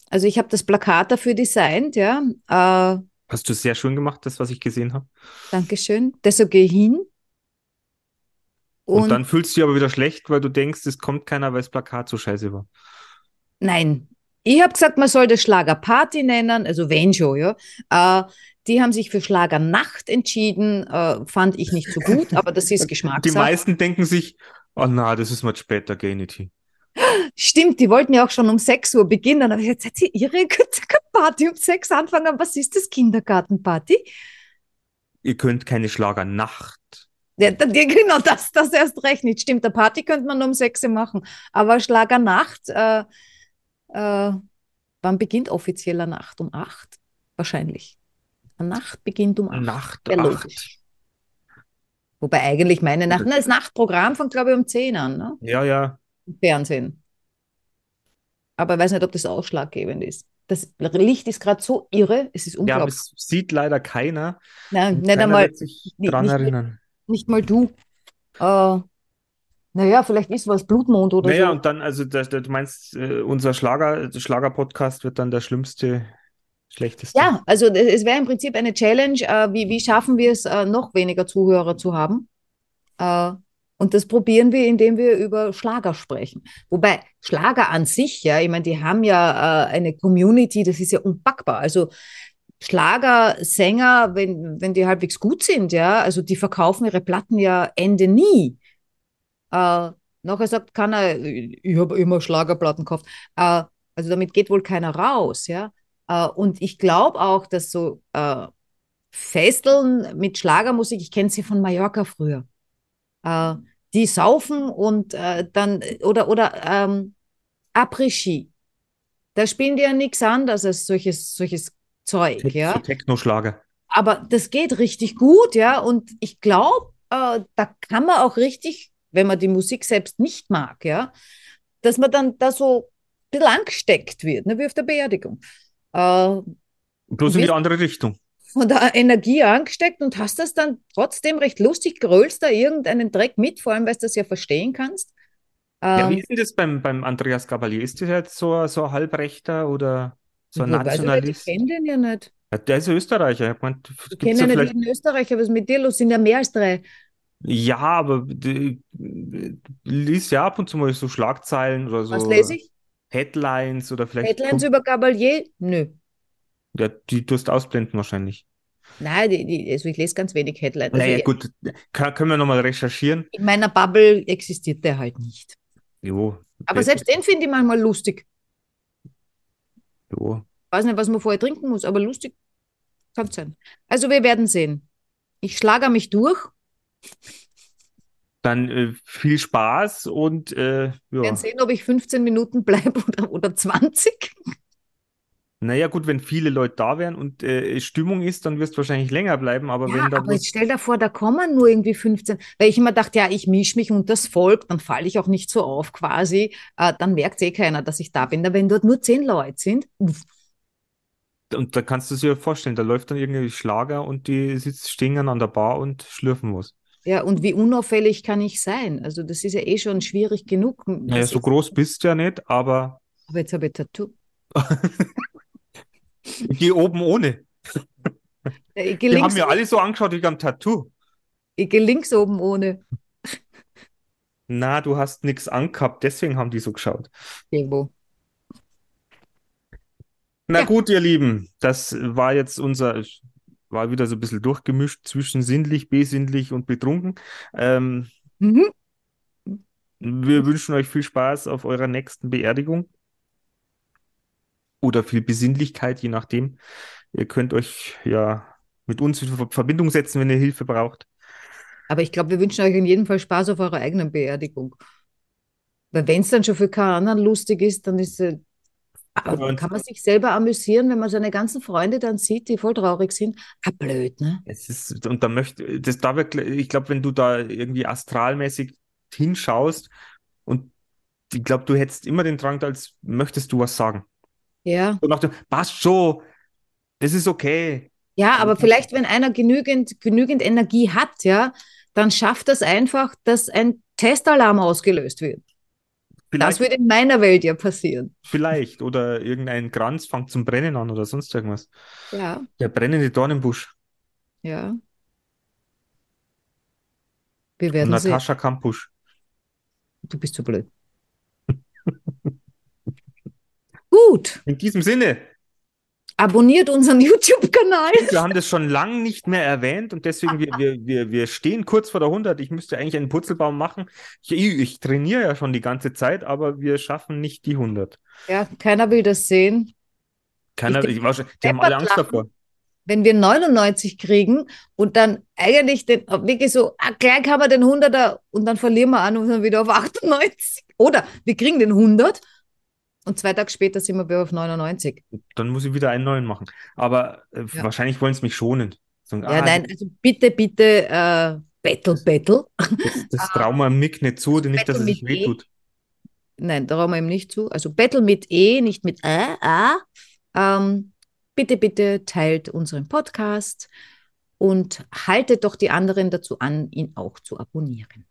S3: Also ich habe das Plakat dafür designt, ja. Äh,
S2: hast du sehr schön gemacht, das, was ich gesehen habe.
S3: Dankeschön. Deshalb gehe ich hin.
S2: Und
S3: Und
S2: dann fühlst du dich aber wieder schlecht, weil du denkst, es kommt keiner, weil das Plakat so scheiße war.
S3: nein, ich habe gesagt, man soll das Schlagerparty nennen, also wenn schon, ja. Äh, die haben sich für Schlagernacht entschieden, äh, fand ich nicht so gut, aber das ist
S2: Die
S3: Geschmackssache.
S2: meisten denken sich, oh na, das ist mal später, geh nicht hin.
S3: Stimmt, die wollten ja auch schon um 6 Uhr beginnen. Aber jetzt seid ihr ihre Party um 6 anfangen. Was ist das Kindergartenparty?
S2: Ihr könnt keine Schlagernacht.
S3: Ja, genau, das, das erst recht nicht. Stimmt, der Party könnte man um 6 Uhr machen. Aber Schlagernacht, äh, äh, wann beginnt offizieller Nacht? Um 8? Wahrscheinlich. Eine Nacht beginnt um 8.
S2: Nacht,
S3: Ja,
S2: acht.
S3: Wobei eigentlich meine Nacht, na, das Nachtprogramm fängt, glaube ich, um 10 an, ne?
S2: Ja, ja.
S3: Im Fernsehen. Aber ich weiß nicht, ob das ausschlaggebend ist. Das Licht ist gerade so irre, es ist
S2: Ja, aber
S3: unglaublich.
S2: es sieht leider keiner.
S3: Nein, nicht
S2: keiner
S3: einmal,
S2: wird sich
S3: nicht-
S2: dran
S3: nicht-
S2: erinnern.
S3: Nicht mal du. Äh, naja, vielleicht ist was Blutmond oder
S2: Naja,
S3: so.
S2: und dann, also da, da, du meinst, äh, unser Schlager, Schlager-Podcast wird dann der schlimmste, schlechteste.
S3: Ja, also es es wäre im Prinzip eine Challenge, äh, wie, wie schaffen wir es, äh, noch weniger Zuhörer zu haben? Äh, und das probieren wir, indem wir über Schlager sprechen. Wobei Schlager an sich, ja, ich meine, die haben ja äh, eine Community, das ist ja unpackbar. Also Schlagersänger, wenn, wenn die halbwegs gut sind, ja, also die verkaufen ihre Platten ja Ende nie. Äh, nachher sagt keiner, ich habe immer Schlagerplatten gekauft. Äh, also damit geht wohl keiner raus, ja. Äh, und ich glaube auch, dass so äh, Festeln mit Schlagermusik, ich kenne sie von Mallorca früher, äh, die saufen und äh, dann, oder, oder ähm, Après-Ski. Da spielen die ja nichts anderes als solches, solches Zeug,
S2: So
S3: ja.
S2: Techno-Schlager.
S3: Aber das geht richtig gut, ja. Und ich glaube, äh, da kann man auch richtig, wenn man die Musik selbst nicht mag, ja, dass man dann da so ein bisschen angesteckt wird, ne, wie auf der Beerdigung. Äh,
S2: Bloß in die andere Richtung.
S3: von der Energie angesteckt und hast das dann trotzdem recht lustig, grölst da irgendeinen Dreck mit, vor allem, weil du das ja verstehen kannst.
S2: Ja, wie
S3: Ähm,
S2: ist denn das beim, beim Andreas Gabalier? Ist das jetzt so, so ein Halbrechter oder so ein Nationalist?
S3: Ich kenne den ja nicht.
S2: Ja, der ist Österreicher. Ich mein,
S3: Ich kenne
S2: ja
S3: ja nicht
S2: vielleicht.
S3: jeden Österreicher, was ist mit dir los? Sind ja mehr als drei.
S2: Ja, aber die, liest ja ab und zu mal so Schlagzeilen oder
S3: Was
S2: so
S3: lese ich?
S2: Headlines oder vielleicht
S3: Headlines über Gabalier? Nö.
S2: ja, die tust ausblenden wahrscheinlich.
S3: Nein, die, die, also ich lese ganz wenig Headlines. Also
S2: Naja,
S3: ich-
S2: gut, kann, können wir nochmal recherchieren.
S3: in meiner Bubble existiert der halt nicht.
S2: Jo,
S3: Aber selbst den finde ich manchmal lustig.
S2: Jo.
S3: Weiß nicht, was man vorher trinken muss, aber lustig kann es sein. Also wir werden sehen. Ich schlage mich durch.
S2: Dann äh, viel Spaß und äh,
S3: Wir
S2: ja.
S3: werden sehen, ob ich 15 Minuten bleibe oder, oder 20.
S2: Naja, gut, wenn viele Leute da wären und äh, Stimmung ist, dann wirst du wahrscheinlich länger bleiben, aber
S3: Ja,
S2: wenn da
S3: aber jetzt stell dir vor, da kommen nur irgendwie 15, weil ich immer dachte, ja, ich mische mich unter das Volk, dann falle ich auch nicht so auf quasi, äh, dann merkt eh keiner, dass ich da bin. Da wenn dort nur zehn Leute sind, uff,
S2: und da kannst du dir vorstellen, da läuft dann irgendwie Schlager und die sitzt, stehen an der Bar und schlürfen was.
S3: ja, und wie unauffällig kann ich sein? Also das ist ja eh schon schwierig genug.
S2: Naja, so
S3: jetzt-
S2: groß bist du ja nicht, aber
S3: Aber jetzt habe ich Tattoo.
S2: ich gehe oben ohne.
S3: Ich gehe
S2: Die haben mir alle so angeschaut, ich habe ein Tattoo.
S3: ich geh links oben ohne.
S2: Na, du hast nichts angehabt, deswegen haben die so geschaut.
S3: Irgendwo.
S2: Na
S3: Ja.
S2: gut, ihr Lieben, das war jetzt unser, war wieder so ein bisschen durchgemischt zwischen sinnlich, besinnlich und betrunken. Ähm,
S3: Mhm.
S2: wir wünschen euch viel Spaß auf eurer nächsten Beerdigung oder viel Besinnlichkeit, je nachdem. Ihr könnt euch ja mit uns in Ver- Verbindung setzen, wenn ihr Hilfe braucht.
S3: Aber ich glaube, wir wünschen euch in jedem Fall Spaß auf eurer eigenen Beerdigung. Weil wenn es dann schon für keinen anderen lustig ist, dann ist äh,
S2: Aber
S3: kann man sich selber amüsieren, wenn man seine ganzen Freunde dann sieht, die voll traurig sind. Ah, blöd, ne?
S2: Es ist, und da möchte, das da ich glaube, wenn du da irgendwie astralmäßig hinschaust und ich glaube, du hättest immer den Drang, als möchtest du was sagen.
S3: Ja.
S2: Und nach dem, passt schon, das ist okay.
S3: Ja, aber vielleicht, wenn einer genügend, genügend Energie hat, ja, dann schafft das einfach, dass ein Testalarm ausgelöst wird. Das
S2: Vielleicht,
S3: würde in meiner Welt ja passieren.
S2: vielleicht. Oder irgendein Kranz fängt zum Brennen an oder sonst irgendwas.
S3: Ja,
S2: Der brennende Dornenbusch.
S3: ja. Wir
S2: Und
S3: werden sehen.
S2: Natascha Kampusch.
S3: Du bist so blöd. Gut,
S2: In diesem Sinne,
S3: abonniert unseren YouTube-Kanal.
S2: wir haben das schon lange nicht mehr erwähnt und deswegen, wir, wir, wir, wir stehen kurz vor der 100. Ich müsste eigentlich einen Purzelbaum machen. Ich, ich trainiere ja schon die ganze Zeit, aber wir schaffen nicht die 100.
S3: Ja, keiner will das sehen.
S2: Keiner,
S3: Ich
S2: ich, war schon, die haben alle Angst
S3: lachen.
S2: davor.
S3: Wenn wir 99 kriegen und dann eigentlich den, wirklich so, ah, gleich haben wir den 100er und dann verlieren wir an und sind wieder auf 98. Oder wir kriegen den 100 und zwei Tage später sind wir wieder auf 99.
S2: Dann muss ich wieder einen neuen machen. Aber äh,
S3: Ja.
S2: wahrscheinlich wollen sie mich schonen. Sagen,
S3: Ja,
S2: ah,
S3: nein, also bitte, bitte, äh, Battle, Battle.
S2: Das, das trauen wir dem Nick nicht zu, nicht, dass er sich
S3: E.
S2: wehtut.
S3: Nein, da trauen wir ihm nicht zu. Also Battle mit E, nicht mit Ä, A. Ähm, bitte, bitte teilt unseren Podcast und haltet doch die anderen dazu an, ihn auch zu abonnieren.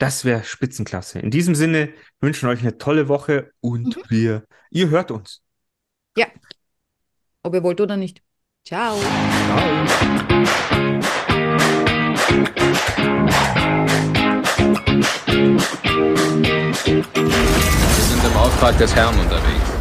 S2: Das wäre Spitzenklasse. In diesem Sinne wünschen wir euch eine tolle Woche und
S3: Mhm.
S2: wir, ihr hört uns.
S3: Ob ihr wollt oder nicht. Ciao.
S2: Ciao.
S4: Wir sind im Auftrag des Herrn unterwegs.